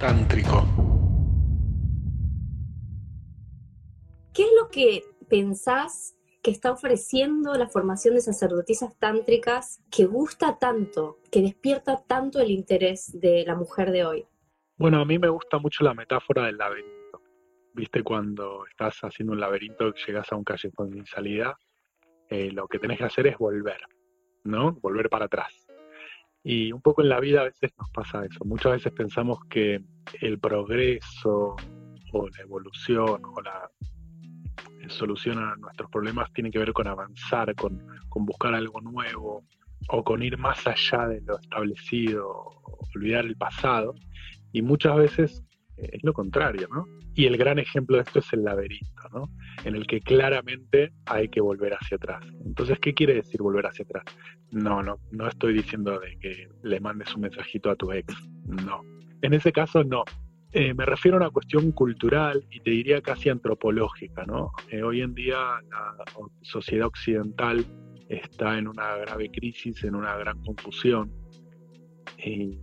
Tántrico. ¿Qué es lo que pensás que está ofreciendo la formación de sacerdotisas tántricas que gusta tanto, que despierta tanto el interés de la mujer de hoy? Bueno, a mí me gusta mucho la metáfora del laberinto. Viste, cuando estás haciendo un laberinto y llegas a un callejón sin salida, eh, lo que tenés que hacer es volver, ¿no? Volver para atrás. Y un poco en la vida a veces nos pasa eso. Muchas veces pensamos que el progreso o la evolución o la solución a nuestros problemas tiene que ver con avanzar, con, con buscar algo nuevo o con ir más allá de lo establecido, olvidar el pasado. Y muchas veces es lo contrario, ¿no? Y el gran ejemplo de esto es el laberinto, ¿no? En el que claramente hay que volver hacia atrás. Entonces, ¿qué quiere decir volver hacia atrás? No, no, no estoy diciendo de que le mandes un mensajito a tu ex, no. En ese caso, no. Eh, me refiero a una cuestión cultural y te diría casi antropológica, ¿no? Eh, hoy en día la sociedad occidental está en una grave crisis, en una gran confusión. Y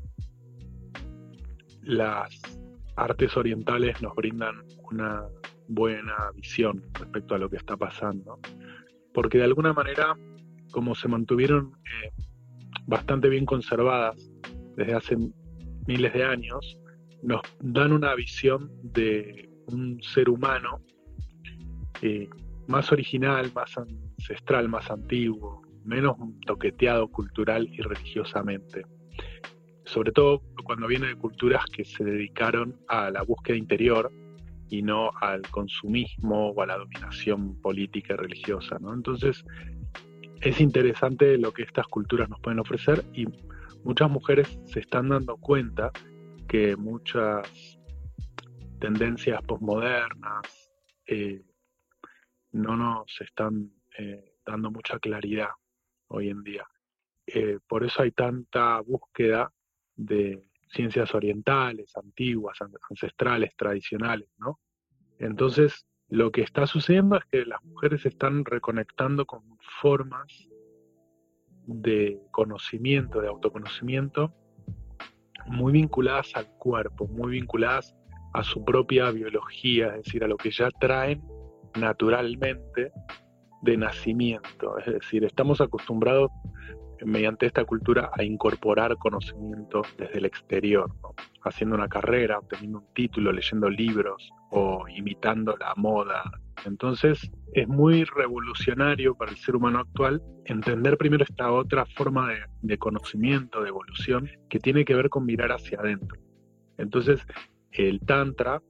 las artes orientales nos brindan una buena visión respecto a lo que está pasando, porque de alguna manera, como se mantuvieron eh, bastante bien conservadas desde hace miles de años, nos dan una visión de un ser humano eh, más original, más ancestral, más antiguo, menos toqueteado cultural y religiosamente sobre todo cuando viene de culturas que se dedicaron a la búsqueda interior y no al consumismo o a la dominación política y religiosa. ¿no? Entonces, es interesante lo que estas culturas nos pueden ofrecer y muchas mujeres se están dando cuenta que muchas tendencias posmodernas eh, no nos están eh, dando mucha claridad hoy en día. Eh, por eso hay tanta búsqueda de ciencias orientales, antiguas, ancestrales, tradicionales, ¿no? Entonces, lo que está sucediendo es que las mujeres se están reconectando con formas de conocimiento, de autoconocimiento, muy vinculadas al cuerpo, muy vinculadas a su propia biología, es decir, a lo que ya traen naturalmente de nacimiento. Es decir, estamos acostumbrados mediante esta cultura a incorporar conocimiento desde el exterior, haciendo una carrera, obteniendo un título, leyendo libros o imitando la moda. Entonces es muy revolucionario para el ser humano actual entender primero esta otra forma de, conocimiento, de evolución, que tiene que ver con mirar hacia adentro. Entonces el Tantra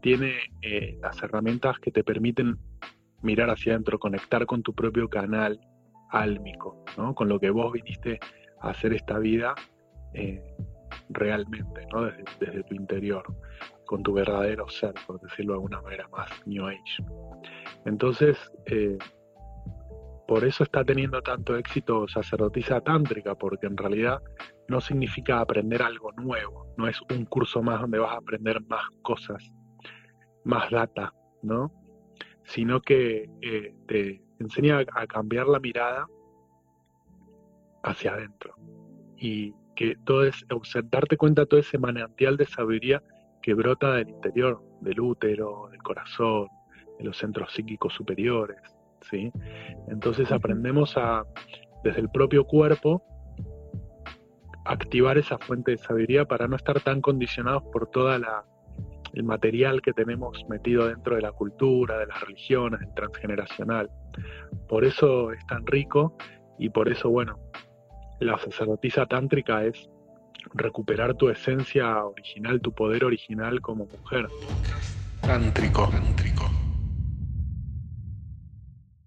tiene eh, las herramientas que te permiten mirar hacia adentro, conectar con tu propio canal álmico, ¿no? con lo que vos viniste a hacer esta vida eh, realmente, ¿no? desde, tu interior, con tu verdadero ser, por decirlo de alguna manera más New Age. Entonces, eh, por eso está teniendo tanto éxito sacerdotisa tántrica, porque en realidad no significa aprender algo nuevo, no es un curso más donde vas a aprender más cosas, más data, ¿no? Sino que eh, te, enseña a cambiar la mirada hacia adentro y que todo es darte cuenta de todo ese manantial de sabiduría que brota del interior, del útero, del corazón, de los centros psíquicos superiores, ¿sí? Entonces aprendemos a, desde el propio cuerpo, activar esa fuente de sabiduría para no estar tan condicionados por toda la el material que tenemos metido dentro de la cultura, de las religiones, el transgeneracional. Por eso es tan rico y por eso, bueno, la sacerdotisa tántrica es recuperar tu esencia original, tu poder original como mujer. Tántrico, tántrico.